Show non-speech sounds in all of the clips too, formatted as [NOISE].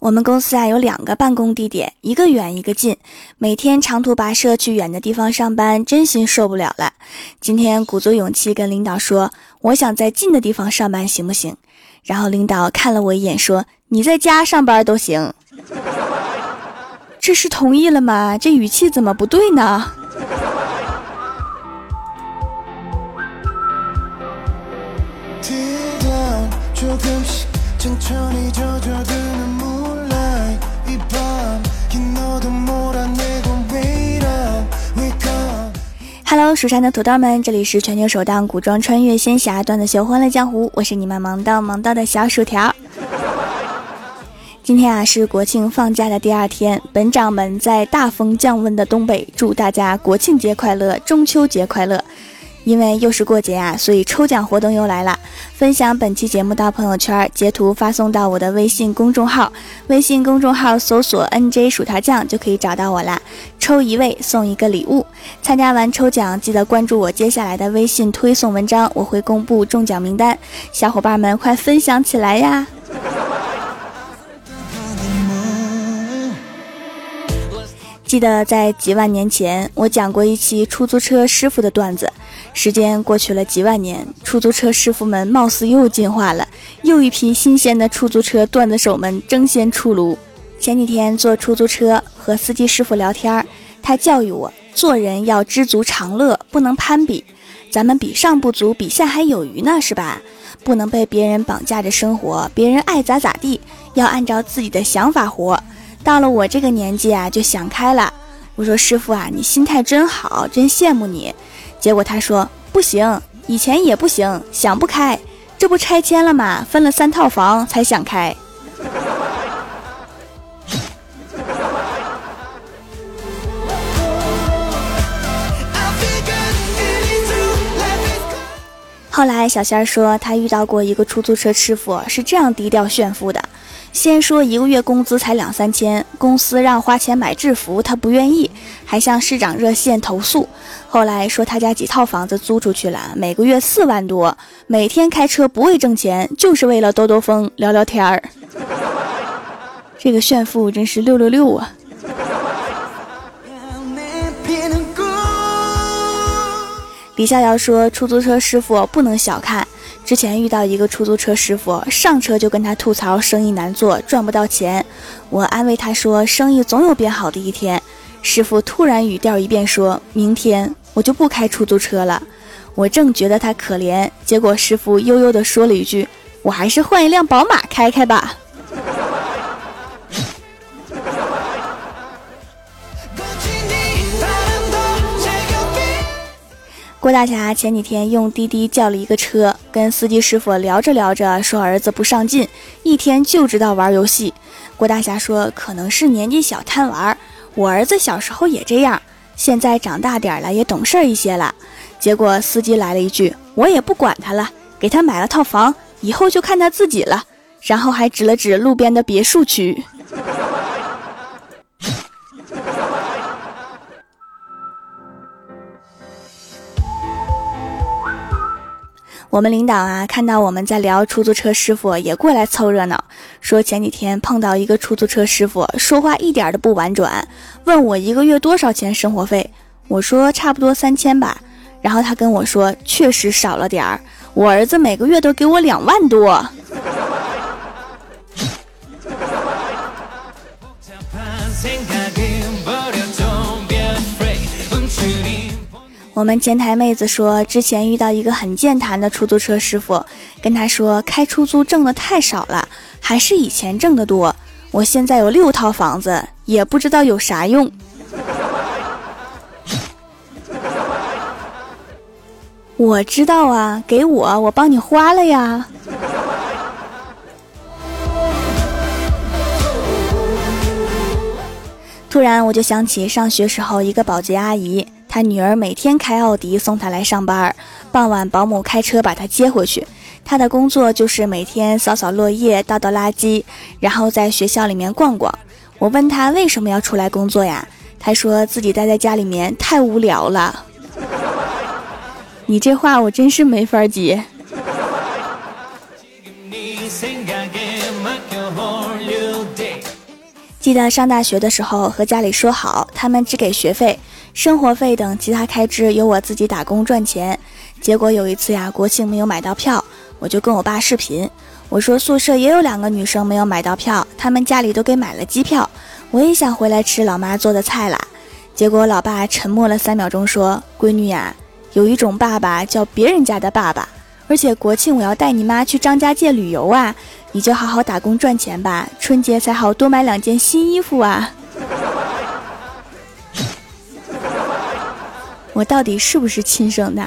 我们公司啊有两个办公地点，一个远一个近，每天长途跋涉去远的地方上班，真心受不了了。今天鼓足勇气跟领导说，我想在近的地方上班，行不行？然后领导看了我一眼，说：“你在家上班都行。” [LAUGHS] 这是同意了吗？这语气怎么不对呢？Hello，蜀山的土豆们，这里是全球首档古装穿越仙侠段子秀《欢乐江湖》，我是你们忙到忙到的小薯条。今天啊是国庆放假的第二天，本掌门在大风降温的东北，祝大家国庆节快乐，中秋节快乐。因为又是过节啊，所以抽奖活动又来了。分享本期节目到朋友圈，截图发送到我的微信公众号，微信公众号搜索 “nj 薯条酱”就可以找到我啦。抽一位送一个礼物。参加完抽奖，记得关注我接下来的微信推送文章，我会公布中奖名单。小伙伴们快分享起来呀！记得在几万年前，我讲过一期出租车师傅的段子。时间过去了几万年，出租车师傅们貌似又进化了，又一批新鲜的出租车段子手们争先出炉。前几天坐出租车和司机师傅聊天，他教育我做人要知足常乐，不能攀比。咱们比上不足，比下还有余呢，是吧？不能被别人绑架着生活，别人爱咋咋地，要按照自己的想法活。到了我这个年纪啊，就想开了。我说师傅啊，你心态真好，真羡慕你。结果他说不行，以前也不行，想不开。这不拆迁了吗？分了三套房才想开。后来小仙儿说，他遇到过一个出租车师傅，是这样低调炫富的。先说一个月工资才两三千，公司让花钱买制服，他不愿意，还向市长热线投诉。后来说他家几套房子租出去了，每个月四万多，每天开车不为挣钱，就是为了兜兜风、聊聊天儿。这个炫富真是六六六啊！李逍遥说：“出租车师傅不能小看。”之前遇到一个出租车师傅，上车就跟他吐槽生意难做，赚不到钱。我安慰他说，生意总有变好的一天。师傅突然语调一变，说明天我就不开出租车了。我正觉得他可怜，结果师傅悠悠地说了一句：“我还是换一辆宝马开开吧。”郭大侠前几天用滴滴叫了一个车，跟司机师傅聊着聊着，说儿子不上进，一天就知道玩游戏。郭大侠说：“可能是年纪小贪玩，我儿子小时候也这样，现在长大点了也懂事一些了。”结果司机来了一句：“我也不管他了，给他买了套房，以后就看他自己了。”然后还指了指路边的别墅区。我们领导啊，看到我们在聊出租车师傅，也过来凑热闹，说前几天碰到一个出租车师傅，说话一点都不婉转，问我一个月多少钱生活费，我说差不多三千吧，然后他跟我说确实少了点儿，我儿子每个月都给我两万多。我们前台妹子说，之前遇到一个很健谈的出租车师傅，跟他说开出租挣的太少了，还是以前挣的多。我现在有六套房子，也不知道有啥用。[LAUGHS] 我知道啊，给我，我帮你花了呀。突然我就想起上学时候一个保洁阿姨。他女儿每天开奥迪送他来上班，傍晚保姆开车把他接回去。他的工作就是每天扫扫落叶、倒倒垃圾，然后在学校里面逛逛。我问他为什么要出来工作呀？他说自己待在家里面太无聊了。你这话我真是没法接。记得上大学的时候和家里说好，他们只给学费，生活费等其他开支由我自己打工赚钱。结果有一次呀，国庆没有买到票，我就跟我爸视频，我说宿舍也有两个女生没有买到票，他们家里都给买了机票，我也想回来吃老妈做的菜啦。结果老爸沉默了三秒钟，说：“闺女呀，有一种爸爸叫别人家的爸爸，而且国庆我要带你妈去张家界旅游啊，你就好好打工赚钱吧，春节才好多买两件新衣服啊。”我到底是不是亲生的？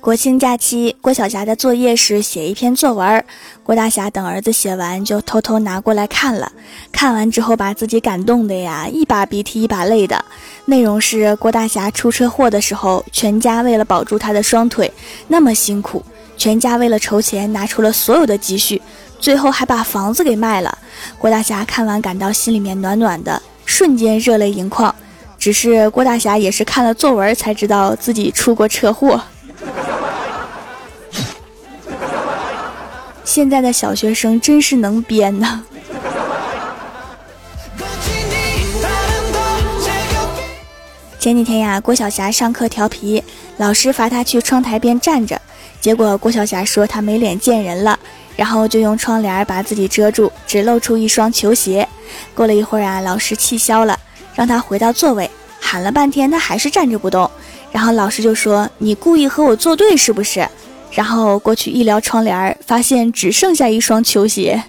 国庆假期，郭晓霞的作业是写一篇作文。郭大侠等儿子写完，就偷偷拿过来看了。看完之后，把自己感动的呀，一把鼻涕一把泪的。内容是郭大侠出车祸的时候，全家为了保住他的双腿，那么辛苦。全家为了筹钱，拿出了所有的积蓄，最后还把房子给卖了。郭大侠看完，感到心里面暖暖的，瞬间热泪盈眶。只是郭大侠也是看了作文才知道自己出过车祸。现在的小学生真是能编呐！前几天呀，郭晓霞上课调皮，老师罚她去窗台边站着，结果郭晓霞说她没脸见人了，然后就用窗帘把自己遮住，只露出一双球鞋。过了一会儿啊，老师气消了，让他回到座位，喊了半天他还是站着不动，然后老师就说：“你故意和我作对是不是？”然后过去一撩窗帘，发现只剩下一双球鞋。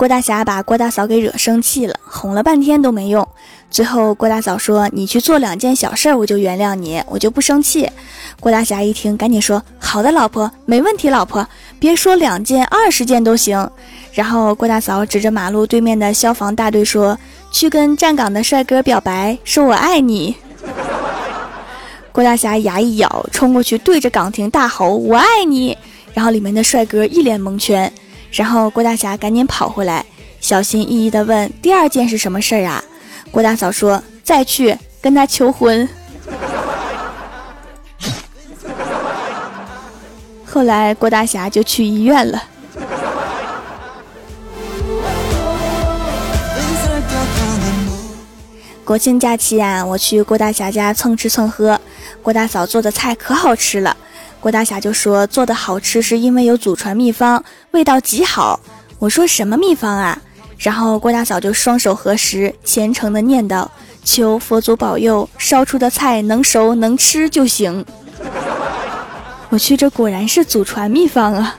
郭大侠把郭大嫂给惹生气了，哄了半天都没用。最后郭大嫂说：“你去做两件小事儿，我就原谅你，我就不生气。”郭大侠一听，赶紧说：“好的，老婆，没问题，老婆，别说两件，二十件都行。”然后郭大嫂指着马路对面的消防大队说：“去跟站岗的帅哥表白，说我爱你。[LAUGHS] ”郭大侠牙一咬，冲过去对着岗亭大吼：“我爱你！”然后里面的帅哥一脸蒙圈。然后郭大侠赶紧跑回来，小心翼翼地问：“第二件是什么事儿啊？”郭大嫂说：“再去跟他求婚。”后来郭大侠就去医院了。国庆假期啊，我去郭大侠家蹭吃蹭喝，郭大嫂做的菜可好吃了。郭大侠就说做的好吃是因为有祖传秘方，味道极好。我说什么秘方啊？然后郭大嫂就双手合十，虔诚的念叨：“求佛祖保佑，烧出的菜能熟能吃就行。”我去，这果然是祖传秘方啊！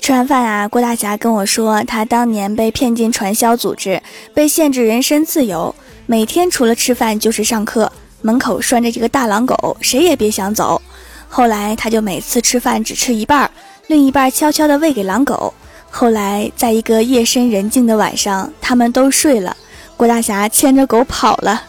吃完饭啊，郭大侠跟我说，他当年被骗进传销组织，被限制人身自由。每天除了吃饭就是上课，门口拴着这个大狼狗，谁也别想走。后来他就每次吃饭只吃一半，另一半悄悄地喂给狼狗。后来在一个夜深人静的晚上，他们都睡了，郭大侠牵着狗跑了。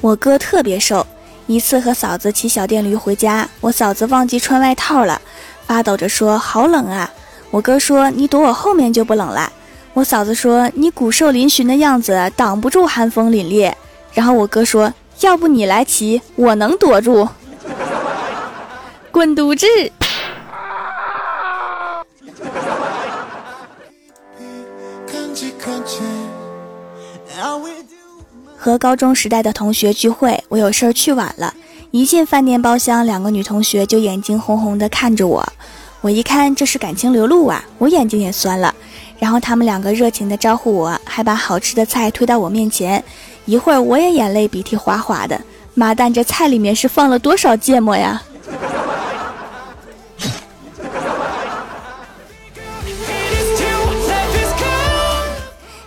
我哥特别瘦，一次和嫂子骑小电驴回家，我嫂子忘记穿外套了，发抖着说：“好冷啊。”我哥说：“你躲我后面就不冷了。”我嫂子说：“你骨瘦嶙峋的样子挡不住寒风凛冽。”然后我哥说：“要不你来骑，我能躲住。”滚犊子！和高中时代的同学聚会，我有事儿去晚了。一进饭店包厢，两个女同学就眼睛红红的看着我。我一看这是感情流露啊，我眼睛也酸了。然后他们两个热情地招呼我，还把好吃的菜推到我面前。一会儿我也眼泪鼻涕哗哗的。妈蛋，这菜里面是放了多少芥末呀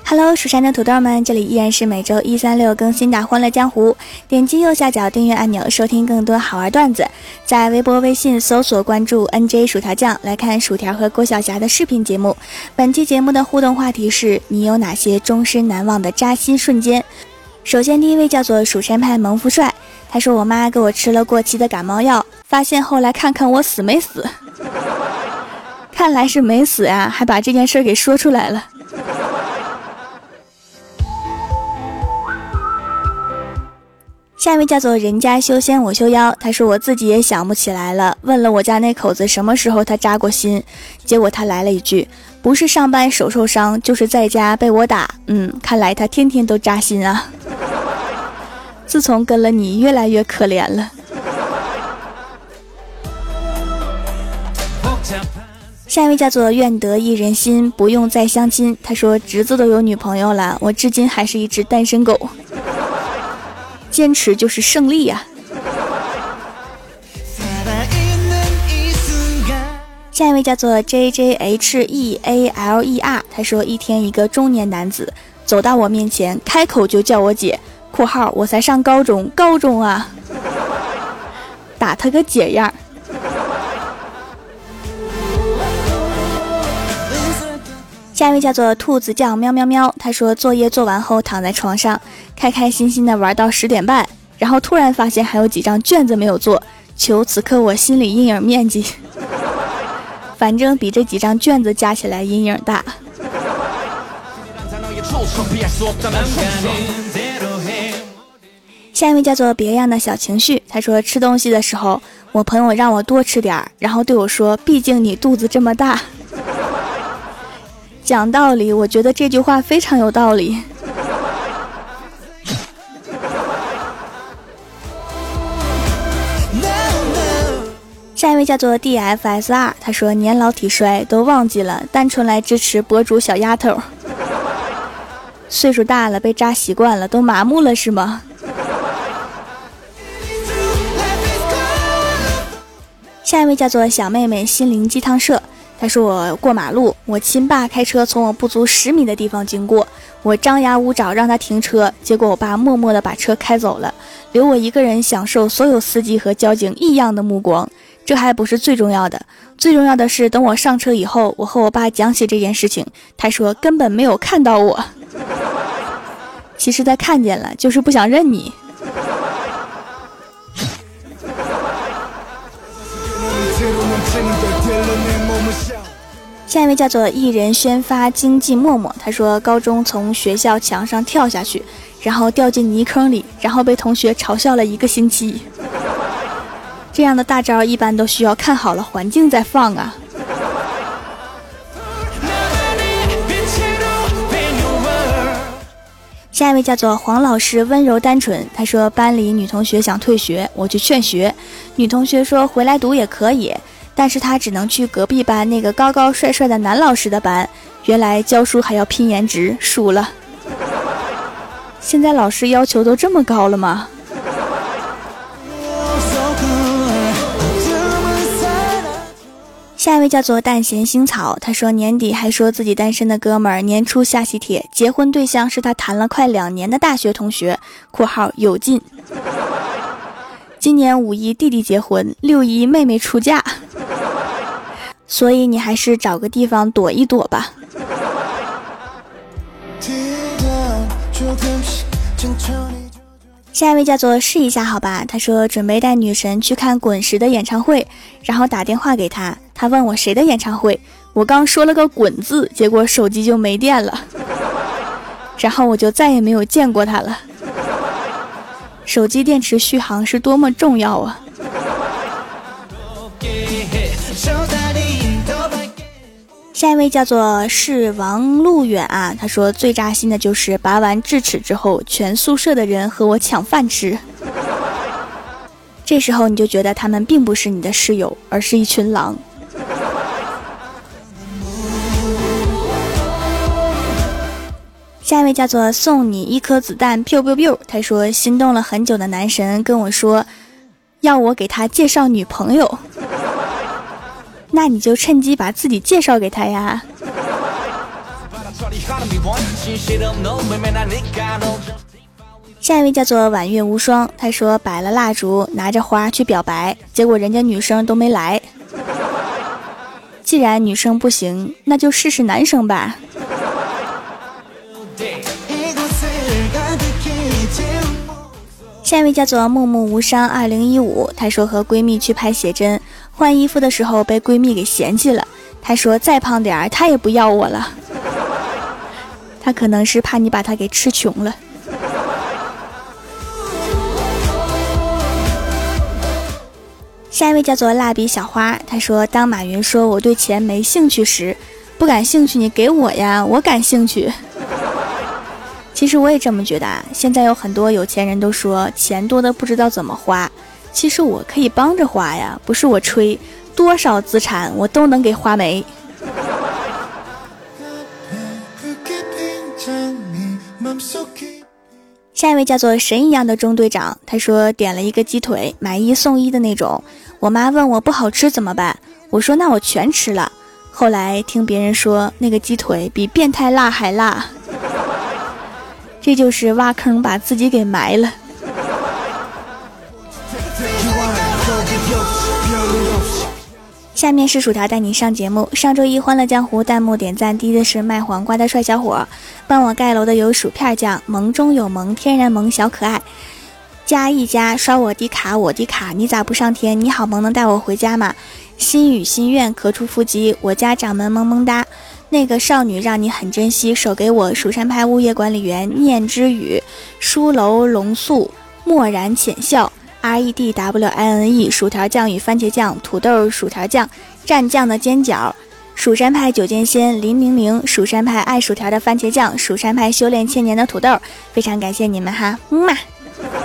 ！Hello，蜀山的土豆们，这里依然是每周一、三、六更新的《欢乐江湖》。点击右下角订阅按钮，收听更多好玩段子。在微博、微信搜索关注 “nj 薯条酱”，来看薯条和郭晓霞的视频节目。本期节目的互动话题是：你有哪些终身难忘的扎心瞬间？首先第一位叫做蜀山派萌富帅，他说我妈给我吃了过期的感冒药，发现后来看看我死没死，[LAUGHS] 看来是没死呀，还把这件事给说出来了。下一位叫做人家修仙我修妖，他说我自己也想不起来了，问了我家那口子什么时候他扎过心，结果他来了一句，不是上班手受伤，就是在家被我打。嗯，看来他天天都扎心啊。[LAUGHS] 自从跟了你，越来越可怜了。下一位叫做愿得一人心，不用再相亲。他说侄子都有女朋友了，我至今还是一只单身狗。坚持就是胜利呀！下一位叫做 J J H E A L E R，他说一天一个中年男子走到我面前，开口就叫我姐（括号我才上高中，高中啊），打他个姐样。下一位叫做兔子叫喵喵喵，他说作业做完后躺在床上，开开心心的玩到十点半，然后突然发现还有几张卷子没有做，求此刻我心理阴影面积，[LAUGHS] 反正比这几张卷子加起来阴影大。下一位叫做别样的小情绪，他说吃东西的时候，我朋友让我多吃点儿，然后对我说，毕竟你肚子这么大。讲道理，我觉得这句话非常有道理。下一位叫做 DFSR，他说年老体衰都忘记了，单纯来支持博主小丫头。岁数大了，被扎习惯了，都麻木了是吗？下一位叫做小妹妹心灵鸡汤社。他说：“我过马路，我亲爸开车从我不足十米的地方经过，我张牙舞爪让他停车，结果我爸默默的把车开走了，留我一个人享受所有司机和交警异样的目光。这还不是最重要的，最重要的是，等我上车以后，我和我爸讲起这件事情，他说根本没有看到我，[LAUGHS] 其实他看见了，就是不想认你。”下一位叫做艺人宣发经济默默，他说高中从学校墙上跳下去，然后掉进泥坑里，然后被同学嘲笑了一个星期。[LAUGHS] 这样的大招一般都需要看好了环境再放啊。下一位叫做黄老师，温柔单纯。他说班里女同学想退学，我去劝学，女同学说回来读也可以。但是他只能去隔壁班那个高高帅帅的男老师的班，原来教书还要拼颜值，输了。现在老师要求都这么高了吗？下一位叫做淡咸星草，他说年底还说自己单身的哥们儿年初下喜帖，结婚对象是他谈了快两年的大学同学（括号有劲）。今年五一弟弟结婚，六一妹妹出嫁。所以你还是找个地方躲一躲吧。下一位叫做试一下好吧，他说准备带女神去看滚石的演唱会，然后打电话给他，他问我谁的演唱会，我刚说了个滚字，结果手机就没电了，然后我就再也没有见过他了。手机电池续航是多么重要啊！下一位叫做是王路远啊，他说最扎心的就是拔完智齿之后，全宿舍的人和我抢饭吃，这时候你就觉得他们并不是你的室友，而是一群狼。下一位叫做送你一颗子弹，biu biu biu，他说心动了很久的男神跟我说，要我给他介绍女朋友。那你就趁机把自己介绍给他呀。下一位叫做婉月无双，他说摆了蜡烛，拿着花去表白，结果人家女生都没来。既然女生不行，那就试试男生吧。下一位叫做木木无伤二零一五，她说和闺蜜去拍写真，换衣服的时候被闺蜜给嫌弃了。她说再胖点儿，她也不要我了。[LAUGHS] 她可能是怕你把她给吃穷了。下一位叫做蜡笔小花，她说当马云说我对钱没兴趣时，不感兴趣，你给我呀，我感兴趣。其实我也这么觉得啊！现在有很多有钱人都说钱多的不知道怎么花，其实我可以帮着花呀，不是我吹，多少资产我都能给花没。下一位叫做神一样的中队长，他说点了一个鸡腿，买一送一的那种。我妈问我不好吃怎么办，我说那我全吃了。后来听别人说那个鸡腿比变态辣还辣。这就是挖坑把自己给埋了。下面是薯条带你上节目。上周一欢乐江湖弹幕点赞第一的是卖黄瓜的帅小伙，帮我盖楼的有薯片酱，萌中有萌，天然萌小可爱，加一加刷我的卡，我的卡，你咋不上天？你好萌，能带我回家吗？心语心愿咳出腹肌，我家掌门萌萌哒。那个少女让你很珍惜，手给我蜀山派物业管理员念之语，书楼龙素默然浅笑，R E D W I N E 薯条酱与番茄酱，土豆薯条酱蘸酱的煎饺，蜀山派九剑仙林明明，蜀山派爱薯条的番茄酱，蜀山派修炼千年的土豆，非常感谢你们哈，么么。